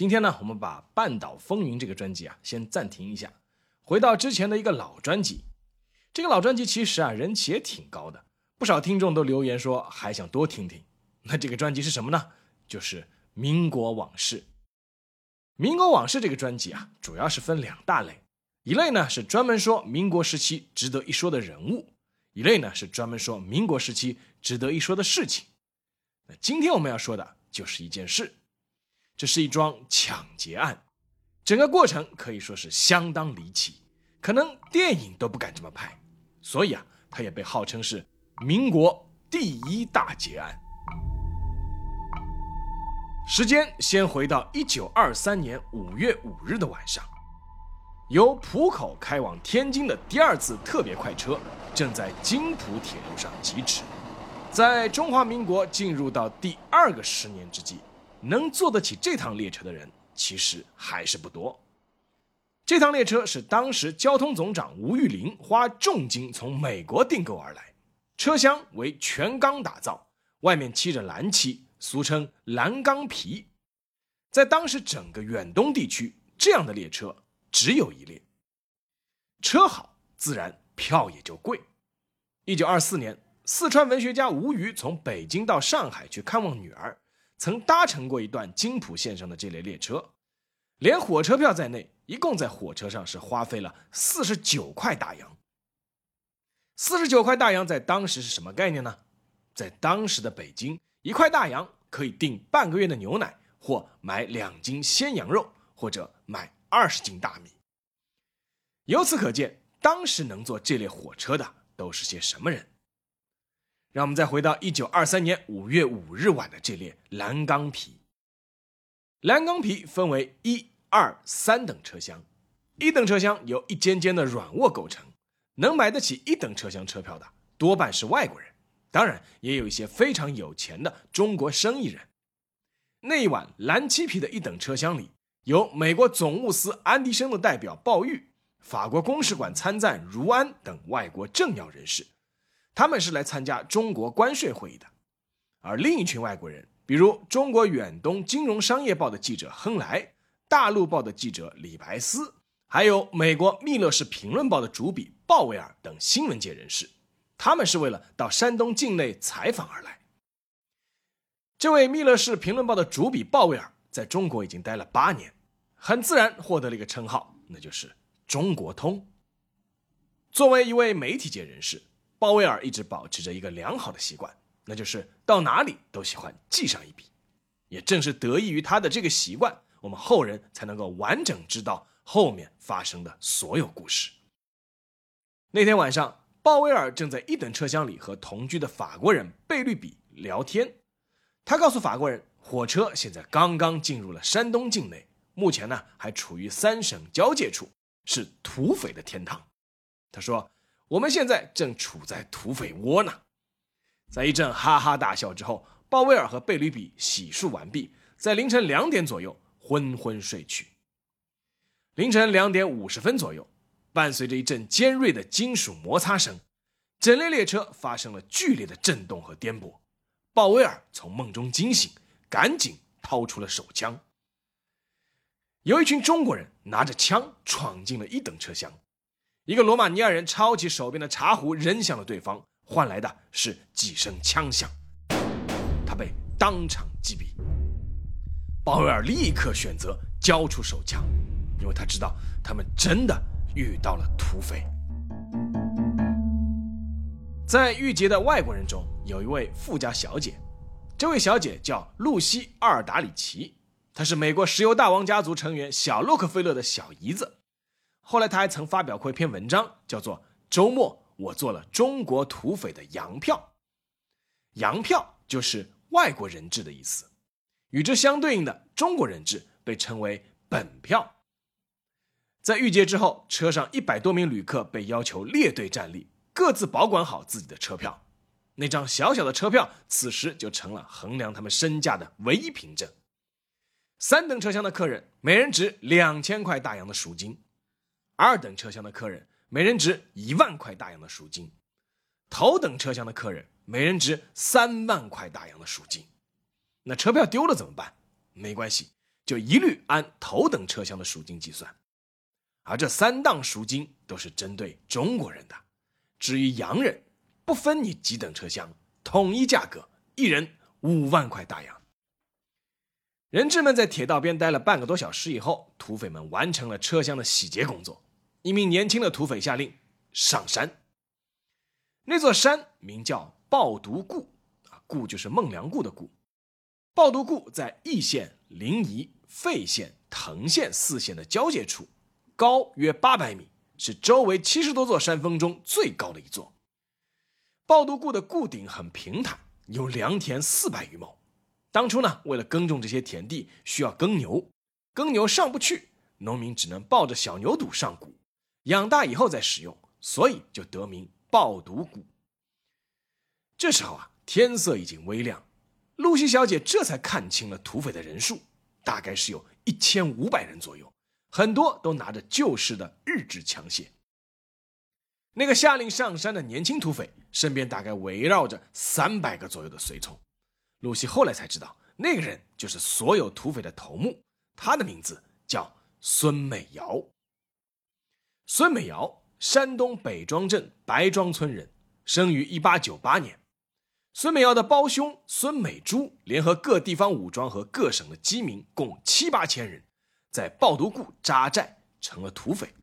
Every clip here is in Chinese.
今天呢，我们把《半岛风云》这个专辑啊，先暂停一下，回到之前的一个老专辑。这个老专辑其实啊，人气也挺高的，不少听众都留言说还想多听听。那这个专辑是什么呢？就是《民国往事》。《民国往事》这个专辑啊，主要是分两大类，一类呢是专门说民国时期值得一说的人物，一类呢是专门说民国时期值得一说的事情。那今天我们要说的就是一件事。这是一桩抢劫案，整个过程可以说是相当离奇，可能电影都不敢这么拍，所以啊，它也被号称是民国第一大劫案。时间先回到一九二三年五月五日的晚上，由浦口开往天津的第二次特别快车正在津浦铁路上疾驰，在中华民国进入到第二个十年之际。能坐得起这趟列车的人其实还是不多。这趟列车是当时交通总长吴玉麟花重金从美国订购而来，车厢为全钢打造，外面漆着蓝漆，俗称蓝钢皮。在当时整个远东地区，这样的列车只有一列。车好，自然票也就贵。一九二四年，四川文学家吴虞从北京到上海去看望女儿。曾搭乘过一段津浦线上的这类列车，连火车票在内，一共在火车上是花费了四十九块大洋。四十九块大洋在当时是什么概念呢？在当时的北京，一块大洋可以订半个月的牛奶，或买两斤鲜羊肉，或者买二十斤大米。由此可见，当时能坐这列火车的都是些什么人？让我们再回到一九二三年五月五日晚的这列蓝钢皮。蓝钢皮分为一、二、三等车厢，一等车厢由一间间的软卧构成，能买得起一等车厢车票的多半是外国人，当然也有一些非常有钱的中国生意人。那一晚蓝漆皮的一等车厢里，有美国总务司安迪生的代表鲍玉，法国公使馆参赞茹安等外国政要人士。他们是来参加中国关税会议的，而另一群外国人，比如中国远东金融商业报的记者亨莱、大陆报的记者李白斯，还有美国密勒氏评论报的主笔鲍威尔等新闻界人士，他们是为了到山东境内采访而来。这位密勒氏评论报的主笔鲍威尔在中国已经待了八年，很自然获得了一个称号，那就是“中国通”。作为一位媒体界人士。鲍威尔一直保持着一个良好的习惯，那就是到哪里都喜欢记上一笔。也正是得益于他的这个习惯，我们后人才能够完整知道后面发生的所有故事。那天晚上，鲍威尔正在一等车厢里和同居的法国人贝律比聊天。他告诉法国人，火车现在刚刚进入了山东境内，目前呢还处于三省交界处，是土匪的天堂。他说。我们现在正处在土匪窝呢，在一阵哈哈大笑之后，鲍威尔和贝吕比洗漱完毕，在凌晨两点左右昏昏睡去。凌晨两点五十分左右，伴随着一阵尖锐的金属摩擦声，整列列车发生了剧烈的震动和颠簸。鲍威尔从梦中惊醒，赶紧掏出了手枪。有一群中国人拿着枪闯进了一等车厢。一个罗马尼亚人抄起手边的茶壶扔向了对方，换来的是几声枪响，他被当场击毙。鲍威尔立刻选择交出手枪，因为他知道他们真的遇到了土匪。在遇劫的外国人中有一位富家小姐，这位小姐叫露西·阿尔达里奇，她是美国石油大王家族成员小洛克菲勒的小姨子。后来，他还曾发表过一篇文章，叫做《周末我做了中国土匪的洋票》。洋票就是外国人质的意思，与之相对应的中国人质被称为本票。在遇劫之后，车上一百多名旅客被要求列队站立，各自保管好自己的车票。那张小小的车票，此时就成了衡量他们身价的唯一凭证。三等车厢的客人每人值两千块大洋的赎金，二等车厢的客人每人值一万块大洋的赎金，头等车厢的客人每人值三万块大洋的赎金。那车票丢了怎么办？没关系，就一律按头等车厢的赎金计算。而这三档赎金都是针对中国人的，至于洋人，不分你几等车厢，统一价格，一人五万块大洋。人质们在铁道边待了半个多小时以后，土匪们完成了车厢的洗劫工作。一名年轻的土匪下令上山。那座山名叫抱犊固，啊，固就是孟良崮的固。抱犊固在易县、临沂、费县、藤县四县的交界处，高约八百米，是周围七十多座山峰中最高的一座。抱犊固的固顶很平坦，有良田四百余亩。当初呢，为了耕种这些田地，需要耕牛，耕牛上不去，农民只能抱着小牛犊上谷，养大以后再使用，所以就得名抱犊谷。这时候啊，天色已经微亮，露西小姐这才看清了土匪的人数，大概是有一千五百人左右，很多都拿着旧式的日制枪械。那个下令上山的年轻土匪身边大概围绕着三百个左右的随从。露西后来才知道，那个人就是所有土匪的头目，他的名字叫孙美瑶。孙美瑶，山东北庄镇白庄村人，生于一八九八年。孙美瑶的胞兄孙美珠联合各地方武装和各省的饥民，共七八千人，在抱犊固扎寨，成了土匪。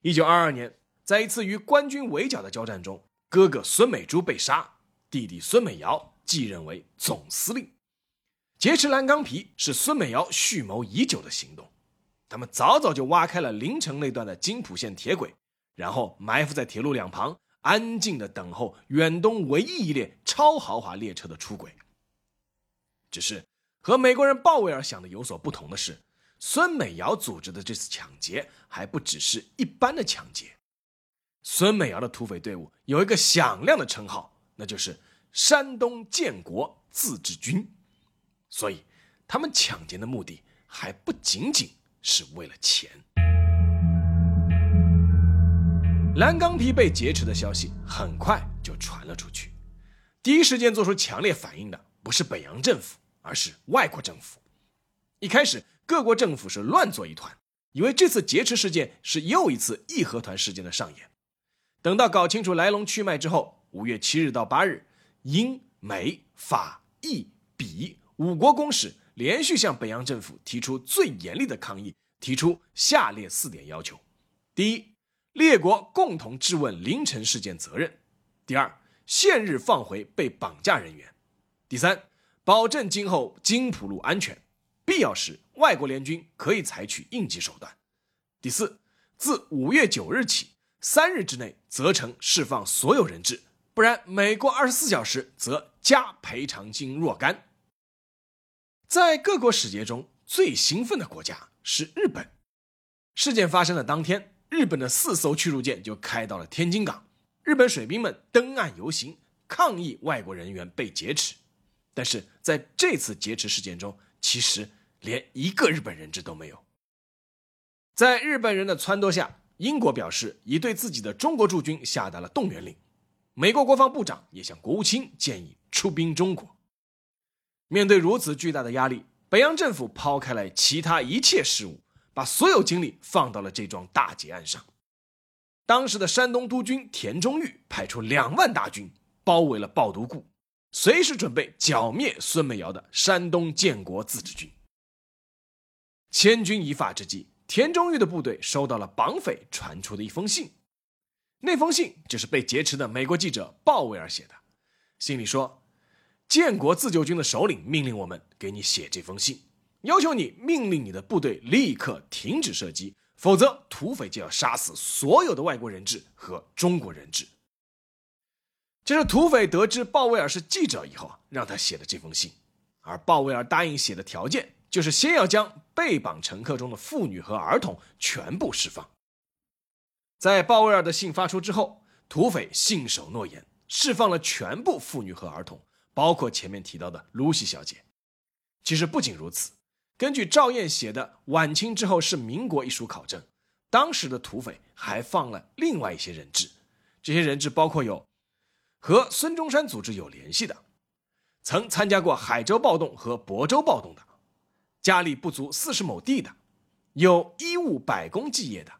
一九二二年，在一次与官军围剿的交战中，哥哥孙美珠被杀，弟弟孙美瑶。继任为总司令，劫持蓝钢皮是孙美瑶蓄谋已久的行动。他们早早就挖开了临城那段的津浦线铁轨，然后埋伏在铁路两旁，安静的等候远东唯一一列超豪华列车的出轨。只是和美国人鲍威尔想的有所不同的是，孙美瑶组织的这次抢劫还不只是一般的抢劫。孙美瑶的土匪队伍有一个响亮的称号，那就是。山东建国自治军，所以他们抢劫的目的还不仅仅是为了钱。蓝钢皮被劫持的消息很快就传了出去，第一时间做出强烈反应的不是北洋政府，而是外国政府。一开始，各国政府是乱作一团，以为这次劫持事件是又一次义和团事件的上演。等到搞清楚来龙去脉之后，五月七日到八日。英、美、法、意、比五国公使连续向北洋政府提出最严厉的抗议，提出下列四点要求：第一，列国共同质问凌晨事件责任；第二，现日放回被绑架人员；第三，保证今后金浦路安全，必要时外国联军可以采取应急手段；第四，自五月九日起三日之内责成释放所有人质。不然，每过二十四小时，则加赔偿金若干。在各国使节中最兴奋的国家是日本。事件发生的当天，日本的四艘驱逐舰就开到了天津港，日本水兵们登岸游行，抗议外国人员被劫持。但是在这次劫持事件中，其实连一个日本人质都没有。在日本人的撺掇下，英国表示已对自己的中国驻军下达了动员令。美国国防部长也向国务卿建议出兵中国。面对如此巨大的压力，北洋政府抛开了其他一切事务，把所有精力放到了这桩大劫案上。当时的山东督军田中玉派出两万大军包围了抱犊固，随时准备剿灭孙美瑶的山东建国自治军。千钧一发之际，田中玉的部队收到了绑匪传出的一封信。那封信就是被劫持的美国记者鲍威尔写的。信里说，建国自救军的首领命令我们给你写这封信，要求你命令你的部队立刻停止射击，否则土匪就要杀死所有的外国人质和中国人质。这是土匪得知鲍威尔是记者以后让他写的这封信，而鲍威尔答应写的条件就是先要将被绑乘客中的妇女和儿童全部释放。在鲍威尔的信发出之后，土匪信守诺言，释放了全部妇女和儿童，包括前面提到的露西小姐。其实不仅如此，根据赵燕写的《晚清之后是民国》一书考证，当时的土匪还放了另外一些人质，这些人质包括有和孙中山组织有联系的，曾参加过海州暴动和亳州暴动的，家里不足四十亩地的，有衣物百工技业的，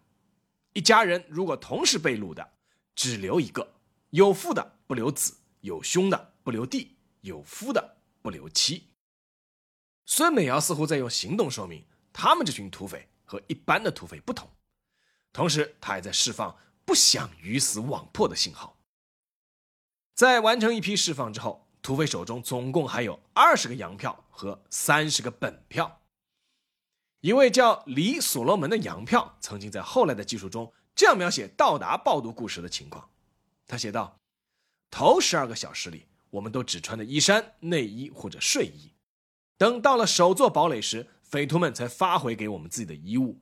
一家人如果同时被掳的，只留一个，有父的不留子，有兄的不留弟，有夫的不留妻。孙美瑶似乎在用行动说明，他们这群土匪和一般的土匪不同。同时，他还在释放不想鱼死网破的信号。在完成一批释放之后，土匪手中总共还有二十个洋票和三十个本票。一位叫李所罗门的洋票曾经在后来的记述中这样描写到达暴徒故事的情况：他写道，头十二个小时里，我们都只穿的衣衫、内衣或者睡衣。等到了首座堡垒时，匪徒们才发回给我们自己的衣物。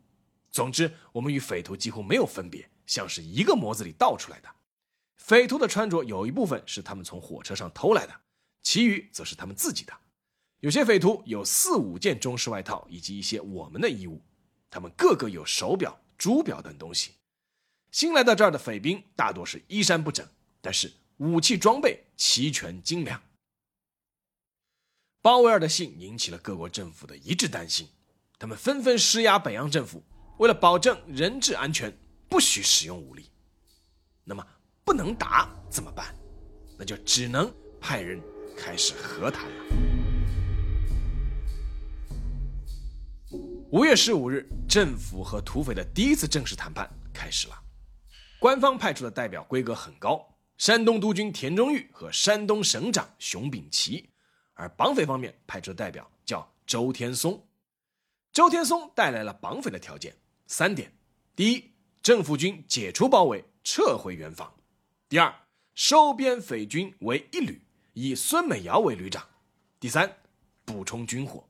总之，我们与匪徒几乎没有分别，像是一个模子里倒出来的。匪徒的穿着有一部分是他们从火车上偷来的，其余则是他们自己的。有些匪徒有四五件中式外套以及一些我们的衣物，他们个个有手表、珠表等东西。新来到这儿的匪兵大多是衣衫不整，但是武器装备齐全精良。鲍威尔的信引起了各国政府的一致担心，他们纷纷施压北洋政府，为了保证人质安全，不许使用武力。那么不能打怎么办？那就只能派人开始和谈了。五月十五日，政府和土匪的第一次正式谈判开始了。官方派出的代表规格很高，山东督军田中玉和山东省长熊秉琦。而绑匪方面派出的代表叫周天松，周天松带来了绑匪的条件三点：第一，政府军解除包围，撤回原防；第二，收编匪军为一旅，以孙美瑶为旅长；第三，补充军火。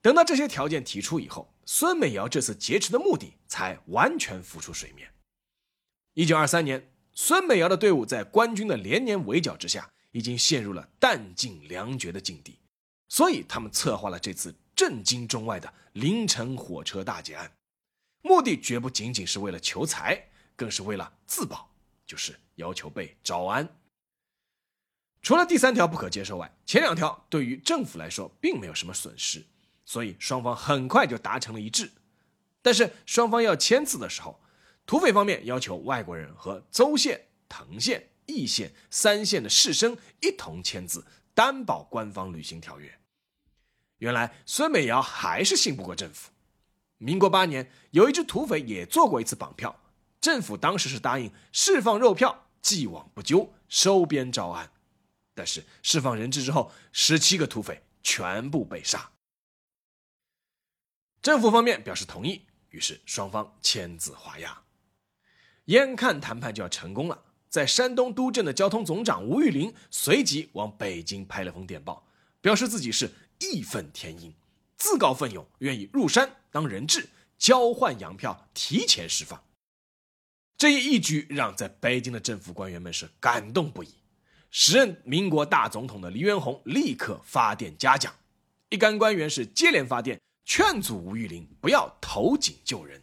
等到这些条件提出以后，孙美瑶这次劫持的目的才完全浮出水面。一九二三年，孙美瑶的队伍在官军的连年围剿之下。已经陷入了弹尽粮绝的境地，所以他们策划了这次震惊中外的凌晨火车大劫案，目的绝不仅仅是为了求财，更是为了自保，就是要求被招安。除了第三条不可接受外，前两条对于政府来说并没有什么损失，所以双方很快就达成了一致。但是双方要签字的时候，土匪方面要求外国人和邹县、藤县。义县三县的士绅一同签字，担保官方履行条约。原来孙美瑶还是信不过政府。民国八年，有一支土匪也做过一次绑票，政府当时是答应释放肉票，既往不咎，收编招安。但是释放人质之后，十七个土匪全部被杀。政府方面表示同意，于是双方签字画押。眼看谈判就要成功了。在山东督镇的交通总长吴玉林随即往北京拍了封电报，表示自己是义愤填膺，自告奋勇，愿意入山当人质，交换洋票，提前释放。这一义举让在北京的政府官员们是感动不已。时任民国大总统的黎元洪立刻发电嘉奖，一干官员是接连发电劝阻吴玉林不要投井救人。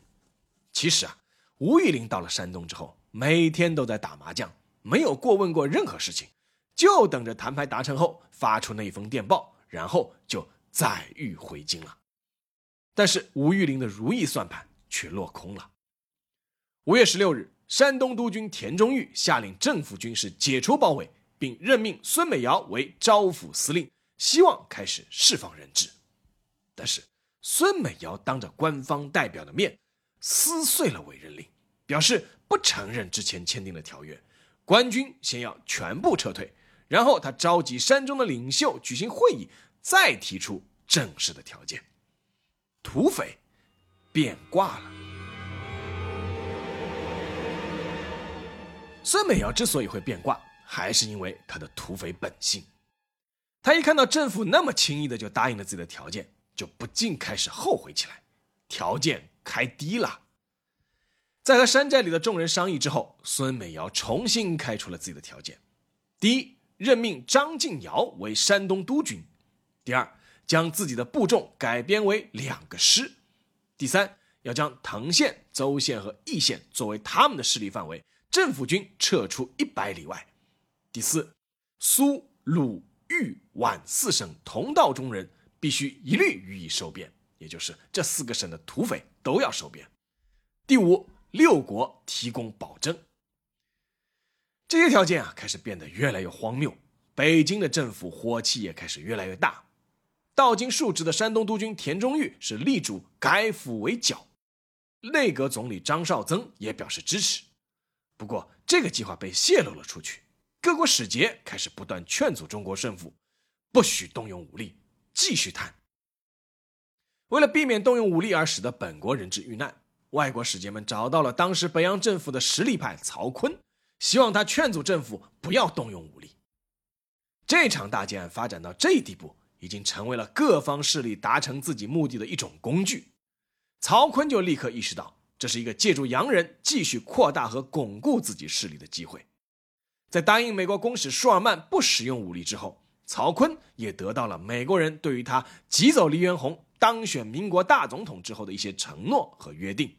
其实啊，吴玉林到了山东之后。每天都在打麻将，没有过问过任何事情，就等着谈判达成后发出那封电报，然后就载誉回京了。但是吴玉林的如意算盘却落空了。五月十六日，山东督军田中玉下令政府军是解除包围，并任命孙美瑶为招抚司令，希望开始释放人质。但是孙美瑶当着官方代表的面撕碎了委任令，表示。不承认之前签订的条约，官军先要全部撤退，然后他召集山中的领袖举行会议，再提出正式的条件。土匪变卦了。孙美瑶之所以会变卦，还是因为他的土匪本性。他一看到政府那么轻易的就答应了自己的条件，就不禁开始后悔起来，条件开低了。在和山寨里的众人商议之后，孙美瑶重新开出了自己的条件：第一，任命张敬尧为山东督军；第二，将自己的部众改编为两个师；第三，要将藤县、邹县和义县作为他们的势力范围，政府军撤出一百里外；第四，苏、鲁、豫、皖四省同道中人必须一律予以收编，也就是这四个省的土匪都要收编；第五。六国提供保证，这些条件啊开始变得越来越荒谬。北京的政府火气也开始越来越大。到京述职的山东督军田中玉是力主改府为剿，内阁总理张绍曾也表示支持。不过，这个计划被泄露了出去，各国使节开始不断劝阻中国政府不许动用武力，继续谈。为了避免动用武力而使得本国人质遇难。外国使节们找到了当时北洋政府的实力派曹锟，希望他劝阻政府不要动用武力。这场大建案发展到这地步，已经成为了各方势力达成自己目的的一种工具。曹锟就立刻意识到，这是一个借助洋人继续扩大和巩固自己势力的机会。在答应美国公使舒尔曼不使用武力之后，曹锟也得到了美国人对于他挤走黎元洪。当选民国大总统之后的一些承诺和约定，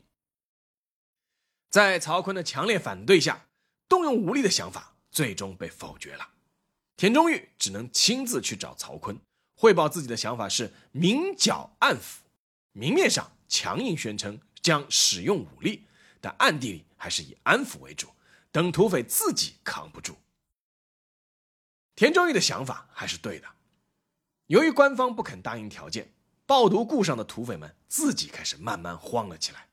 在曹锟的强烈反对下，动用武力的想法最终被否决了。田中玉只能亲自去找曹锟，汇报自己的想法是明剿暗抚，明面上强硬宣称将使用武力，但暗地里还是以安抚为主，等土匪自己扛不住。田中玉的想法还是对的，由于官方不肯答应条件。抱犊故上的土匪们自己开始慢慢慌了起来。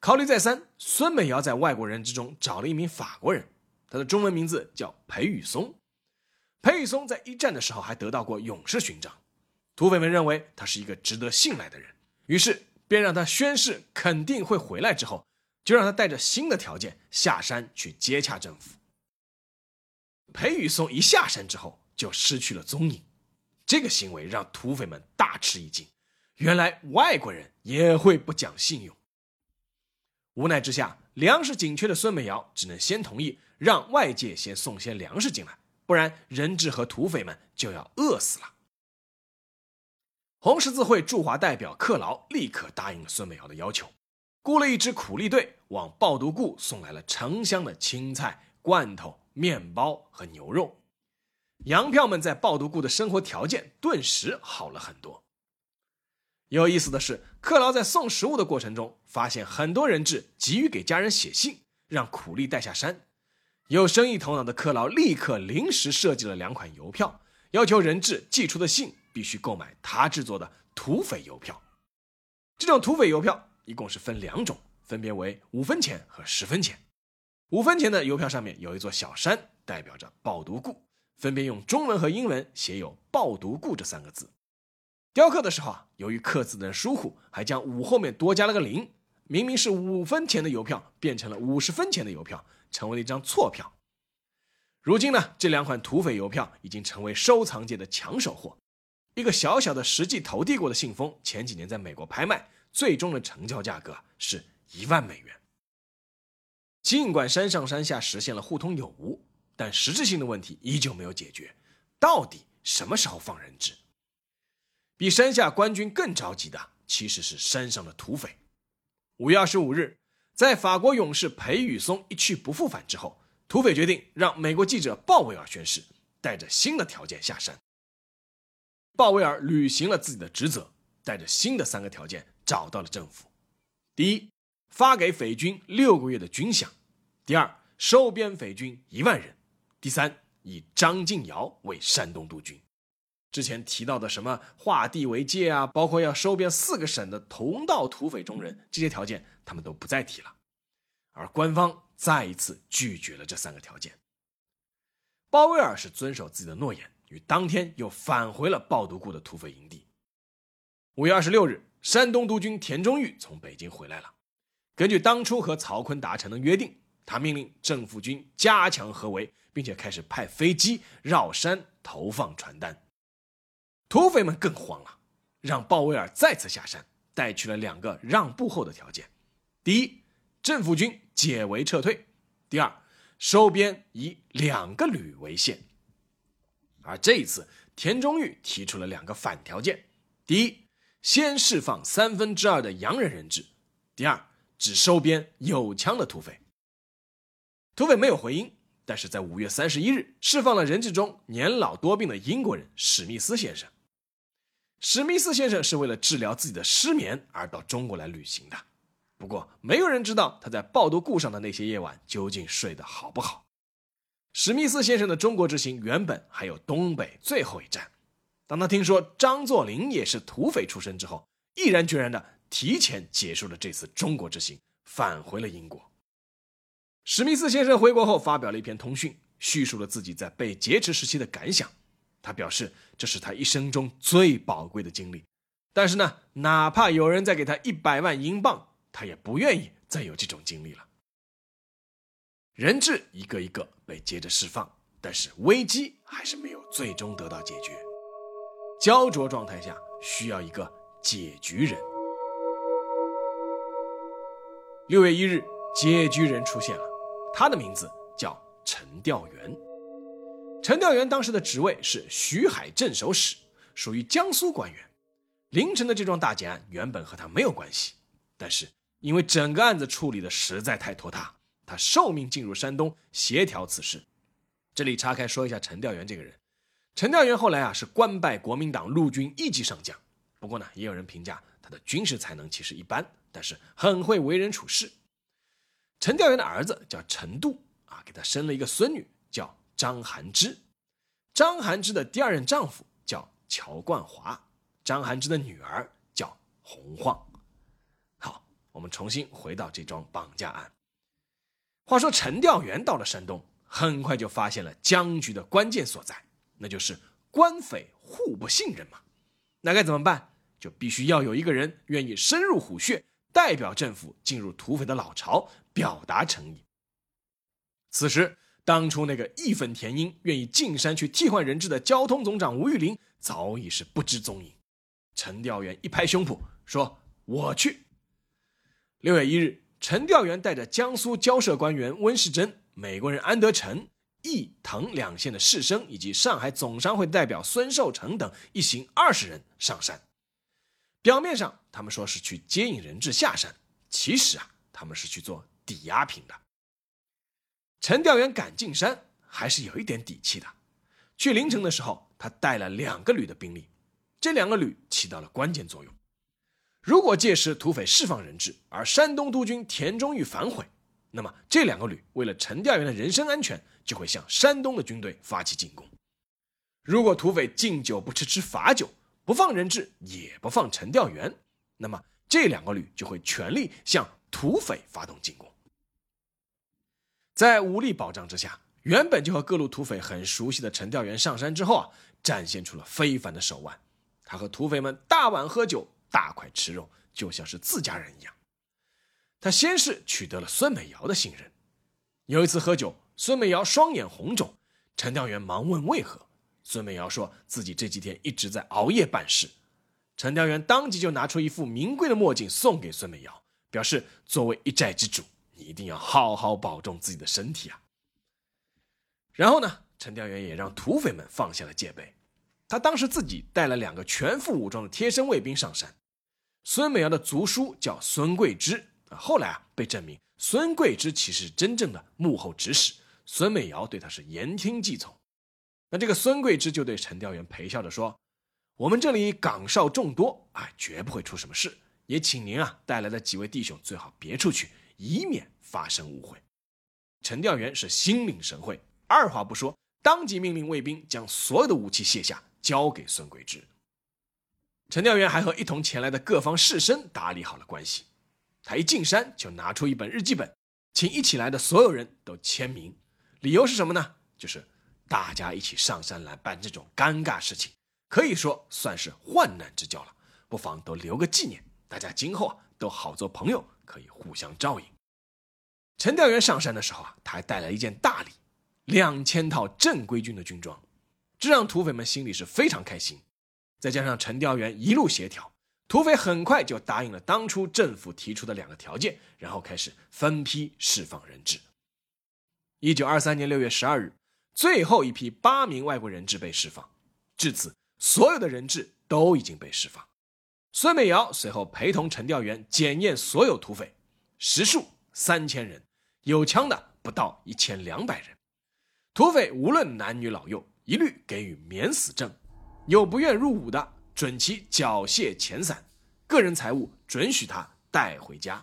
考虑再三，孙美瑶在外国人之中找了一名法国人，他的中文名字叫裴宇松。裴宇松在一战的时候还得到过勇士勋章。土匪们认为他是一个值得信赖的人，于是便让他宣誓肯定会回来。之后，就让他带着新的条件下山去接洽政府。裴宇松一下山之后就失去了踪影。这个行为让土匪们大吃一惊，原来外国人也会不讲信用。无奈之下，粮食紧缺的孙美瑶只能先同意让外界先送些粮食进来，不然人质和土匪们就要饿死了。红十字会驻华代表克劳立刻答应了孙美瑶的要求，雇了一支苦力队往抱犊固送来了成箱的青菜、罐头、面包和牛肉。洋票们在抱犊固的生活条件顿时好了很多。有意思的是，克劳在送食物的过程中，发现很多人质急于给家人写信，让苦力带下山。有生意头脑的克劳立刻临时设计了两款邮票，要求人质寄出的信必须购买他制作的土匪邮票。这种土匪邮票一共是分两种，分别为五分钱和十分钱。五分钱的邮票上面有一座小山，代表着抱犊固。分别用中文和英文写有“抱犊固”这三个字。雕刻的时候啊，由于刻字的疏忽，还将五后面多加了个零，明明是五分钱的邮票，变成了五十分钱的邮票，成为了一张错票。如今呢，这两款土匪邮票已经成为收藏界的抢手货。一个小小的实际投递过的信封，前几年在美国拍卖，最终的成交价格是一万美元。尽管山上山下实现了互通有无。但实质性的问题依旧没有解决，到底什么时候放人质？比山下官军更着急的其实是山上的土匪。五月二十五日，在法国勇士裴宇松一去不复返之后，土匪决定让美国记者鲍威尔宣誓，带着新的条件下山。鲍威尔履行了自己的职责，带着新的三个条件找到了政府：第一，发给匪军六个月的军饷；第二，收编匪军一万人。第三，以张敬尧为山东督军。之前提到的什么划地为界啊，包括要收编四个省的同道土匪中人，这些条件他们都不再提了。而官方再一次拒绝了这三个条件。鲍威尔是遵守自己的诺言，于当天又返回了抱犊固的土匪营地。五月二十六日，山东督军田中玉从北京回来了。根据当初和曹锟达成的约定，他命令政府军加强合围。并且开始派飞机绕山投放传单，土匪们更慌了，让鲍威尔再次下山，带去了两个让步后的条件：第一，政府军解围撤退；第二，收编以两个旅为限。而这一次，田中玉提出了两个反条件：第一，先释放三分之二的洋人人质；第二，只收编有枪的土匪。土匪没有回应，但是在五月三十一日，释放了人质中年老多病的英国人史密斯先生。史密斯先生是为了治疗自己的失眠而到中国来旅行的，不过没有人知道他在报都固上的那些夜晚究竟睡得好不好。史密斯先生的中国之行原本还有东北最后一站，当他听说张作霖也是土匪出身之后，毅然决然的提前结束了这次中国之行，返回了英国。史密斯先生回国后发表了一篇通讯，叙述了自己在被劫持时期的感想。他表示，这是他一生中最宝贵的经历，但是呢，哪怕有人再给他一百万英镑，他也不愿意再有这种经历了。人质一个一个被接着释放，但是危机还是没有最终得到解决。焦灼状态下，需要一个解局人。六月一日，解局人出现了，他的名字叫陈调元。陈调元当时的职位是徐海镇守使，属于江苏官员。凌晨的这桩大劫案原本和他没有关系，但是因为整个案子处理的实在太拖沓，他受命进入山东协调此事。这里岔开说一下陈调元这个人。陈调元后来啊是官拜国民党陆军一级上将，不过呢也有人评价他的军事才能其实一般，但是很会为人处事。陈调元的儿子叫陈度啊，给他生了一个孙女叫。张含之，张含之的第二任丈夫叫乔冠华，张含之的女儿叫洪晃。好，我们重新回到这桩绑架案。话说陈调元到了山东，很快就发现了僵局的关键所在，那就是官匪互不信任嘛。那该怎么办？就必须要有一个人愿意深入虎穴，代表政府进入土匪的老巢，表达诚意。此时。当初那个义愤填膺、愿意进山去替换人质的交通总长吴玉林早已是不知踪影。陈调元一拍胸脯说：“我去。”六月一日，陈调元带着江苏交涉官员温世珍、美国人安德臣、义藤两县的士绅以及上海总商会代表孙寿成等一行二十人上山。表面上他们说是去接应人质下山，其实啊，他们是去做抵押品的。陈调元敢进山，还是有一点底气的。去临城的时候，他带了两个旅的兵力，这两个旅起到了关键作用。如果届时土匪释放人质，而山东督军田中玉反悔，那么这两个旅为了陈调元的人身安全，就会向山东的军队发起进攻。如果土匪敬酒不吃吃罚酒，不放人质，也不放陈调元，那么这两个旅就会全力向土匪发动进攻。在武力保障之下，原本就和各路土匪很熟悉的陈调元上山之后啊，展现出了非凡的手腕。他和土匪们大碗喝酒，大块吃肉，就像是自家人一样。他先是取得了孙美瑶的信任。有一次喝酒，孙美瑶双眼红肿，陈调元忙问为何。孙美瑶说自己这几天一直在熬夜办事。陈调元当即就拿出一副名贵的墨镜送给孙美瑶，表示作为一寨之主。一定要好好保重自己的身体啊！然后呢，陈调元也让土匪们放下了戒备。他当时自己带了两个全副武装的贴身卫兵上山。孙美瑶的族叔叫孙桂枝啊，后来啊被证明孙桂枝其实真正的幕后指使，孙美瑶对他是言听计从。那这个孙桂枝就对陈调元陪笑着说：“我们这里岗哨众多，啊，绝不会出什么事。也请您啊带来的几位弟兄最好别出去。”以免发生误会，陈调元是心领神会，二话不说，当即命令卫兵将所有的武器卸下，交给孙桂芝。陈调元还和一同前来的各方士绅打理好了关系。他一进山就拿出一本日记本，请一起来的所有人都签名。理由是什么呢？就是大家一起上山来办这种尴尬事情，可以说算是患难之交了，不妨都留个纪念，大家今后啊都好做朋友。可以互相照应。陈调元上山的时候啊，他还带来一件大礼，两千套正规军的军装，这让土匪们心里是非常开心。再加上陈调元一路协调，土匪很快就答应了当初政府提出的两个条件，然后开始分批释放人质。一九二三年六月十二日，最后一批八名外国人质被释放，至此，所有的人质都已经被释放。孙美瑶随后陪同陈调元检验所有土匪，实数三千人，有枪的不到一千两百人。土匪无论男女老幼，一律给予免死证。有不愿入伍的，准其缴械遣散，个人财物准许他带回家。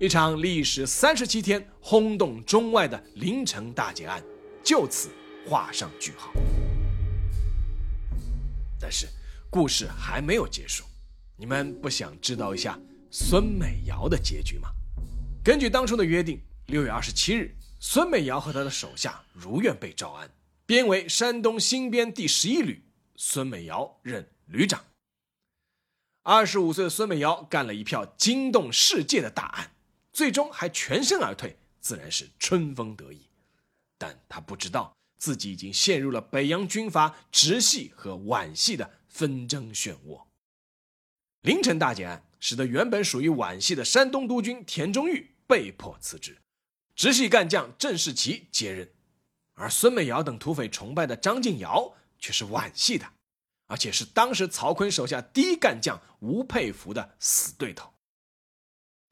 一场历时三十七天、轰动中外的凌城大劫案，就此画上句号。但是，故事还没有结束，你们不想知道一下孙美瑶的结局吗？根据当初的约定，六月二十七日，孙美瑶和他的手下如愿被招安，编为山东新编第十一旅。孙美瑶任旅长。二十五岁的孙美瑶干了一票惊动世界的大案，最终还全身而退，自然是春风得意。但他不知道自己已经陷入了北洋军阀直系和皖系的纷争漩涡。凌晨大劫案使得原本属于皖系的山东督军田中玉被迫辞职，直系干将郑士琦接任，而孙美瑶等土匪崇拜的张敬尧。却是皖系的，而且是当时曹锟手下第一干将吴佩孚的死对头。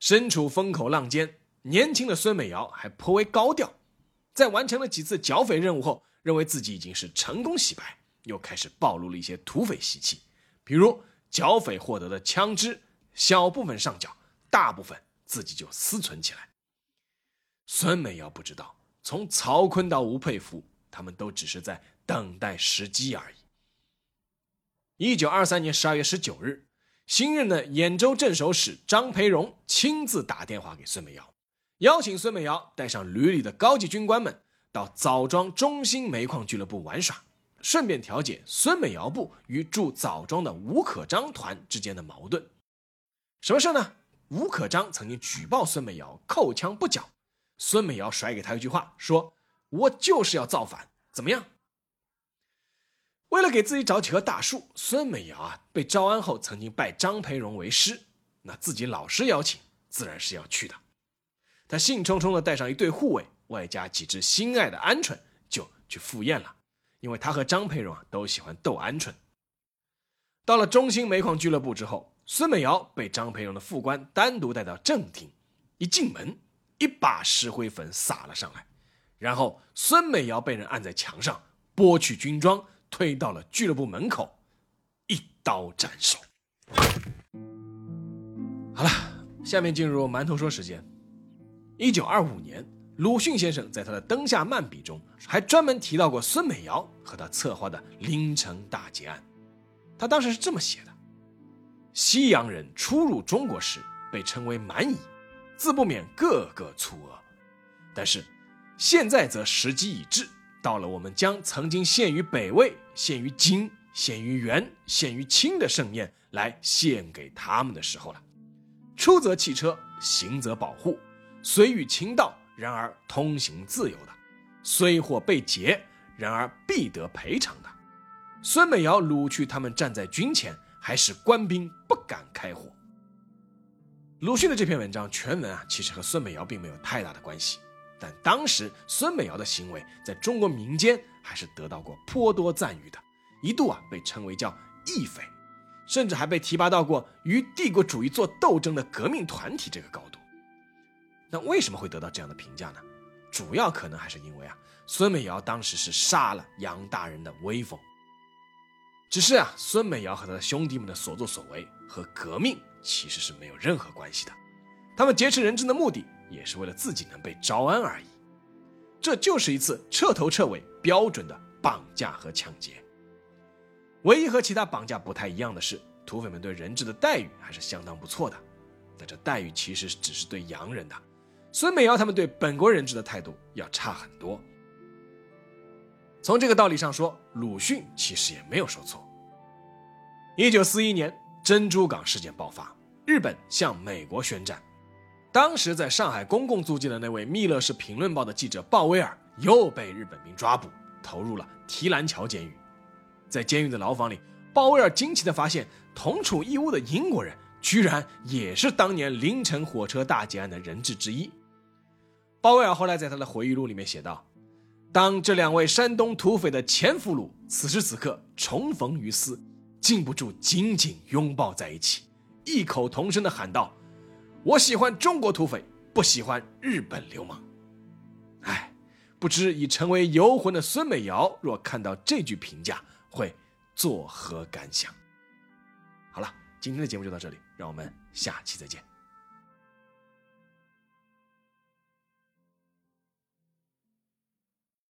身处风口浪尖，年轻的孙美瑶还颇为高调，在完成了几次剿匪任务后，认为自己已经是成功洗白，又开始暴露了一些土匪习气，比如剿匪获得的枪支，小部分上缴，大部分自己就私存起来。孙美瑶不知道，从曹锟到吴佩孚，他们都只是在。等待时机而已。一九二三年十二月十九日，新任的兖州镇守使张培荣亲自打电话给孙美瑶，邀请孙美瑶带上旅里的高级军官们到枣庄中心煤矿俱乐部玩耍，顺便调解孙美瑶部与驻枣庄的吴可章团之间的矛盾。什么事呢？吴可章曾经举报孙美瑶扣枪不缴，孙美瑶甩给他一句话，说：“我就是要造反，怎么样？”为了给自己找几棵大树，孙美瑶啊被招安后，曾经拜张培荣为师。那自己老师邀请，自然是要去的。他兴冲冲的带上一队护卫，外加几只心爱的鹌鹑，就去赴宴了。因为他和张培荣啊都喜欢斗鹌鹑。到了中兴煤矿俱乐部之后，孙美瑶被张培荣的副官单独带到正厅，一进门，一把石灰粉撒了上来，然后孙美瑶被人按在墙上，剥去军装。推到了俱乐部门口，一刀斩首。好了，下面进入馒头说时间。一九二五年，鲁迅先生在他的《灯下漫笔》中还专门提到过孙美瑶和他策划的凌城大劫案。他当时是这么写的：西洋人初入中国时被称为蛮夷，自不免个个粗恶，但是现在则时机已至。到了我们将曾经献于北魏、献于金、献于元、献于清的盛宴来献给他们的时候了。出则汽车，行则保护，随遇秦道，然而通行自由的；虽或被劫，然而必得赔偿的。孙美瑶掳去他们，站在军前，还使官兵不敢开火。鲁迅的这篇文章全文啊，其实和孙美瑶并没有太大的关系。但当时孙美瑶的行为在中国民间还是得到过颇多赞誉的，一度啊被称为叫义匪，甚至还被提拔到过与帝国主义做斗争的革命团体这个高度。那为什么会得到这样的评价呢？主要可能还是因为啊，孙美瑶当时是杀了杨大人的威风。只是啊，孙美瑶和他的兄弟们的所作所为和革命其实是没有任何关系的，他们劫持人质的目的。也是为了自己能被招安而已，这就是一次彻头彻尾标准的绑架和抢劫。唯一和其他绑架不太一样的是，土匪们对人质的待遇还是相当不错的，但这待遇其实只是对洋人的。孙美瑶他们对本国人质的态度要差很多。从这个道理上说，鲁迅其实也没有说错。一九四一年珍珠港事件爆发，日本向美国宣战。当时在上海公共租界的那位《密勒市评论报》的记者鲍威尔又被日本兵抓捕，投入了提篮桥监狱。在监狱的牢房里，鲍威尔惊奇地发现，同处一屋的英国人居然也是当年凌晨火车大劫案的人质之一。鲍威尔后来在他的回忆录里面写道：“当这两位山东土匪的前俘虏此时此刻重逢于斯，禁不住紧紧拥抱在一起，异口同声地喊道：‘我喜欢中国土匪，不喜欢日本流氓。’哎，不知已成为游魂的孙美瑶，若看到这句评价，会。”作何感想？好了，今天的节目就到这里，让我们下期再见。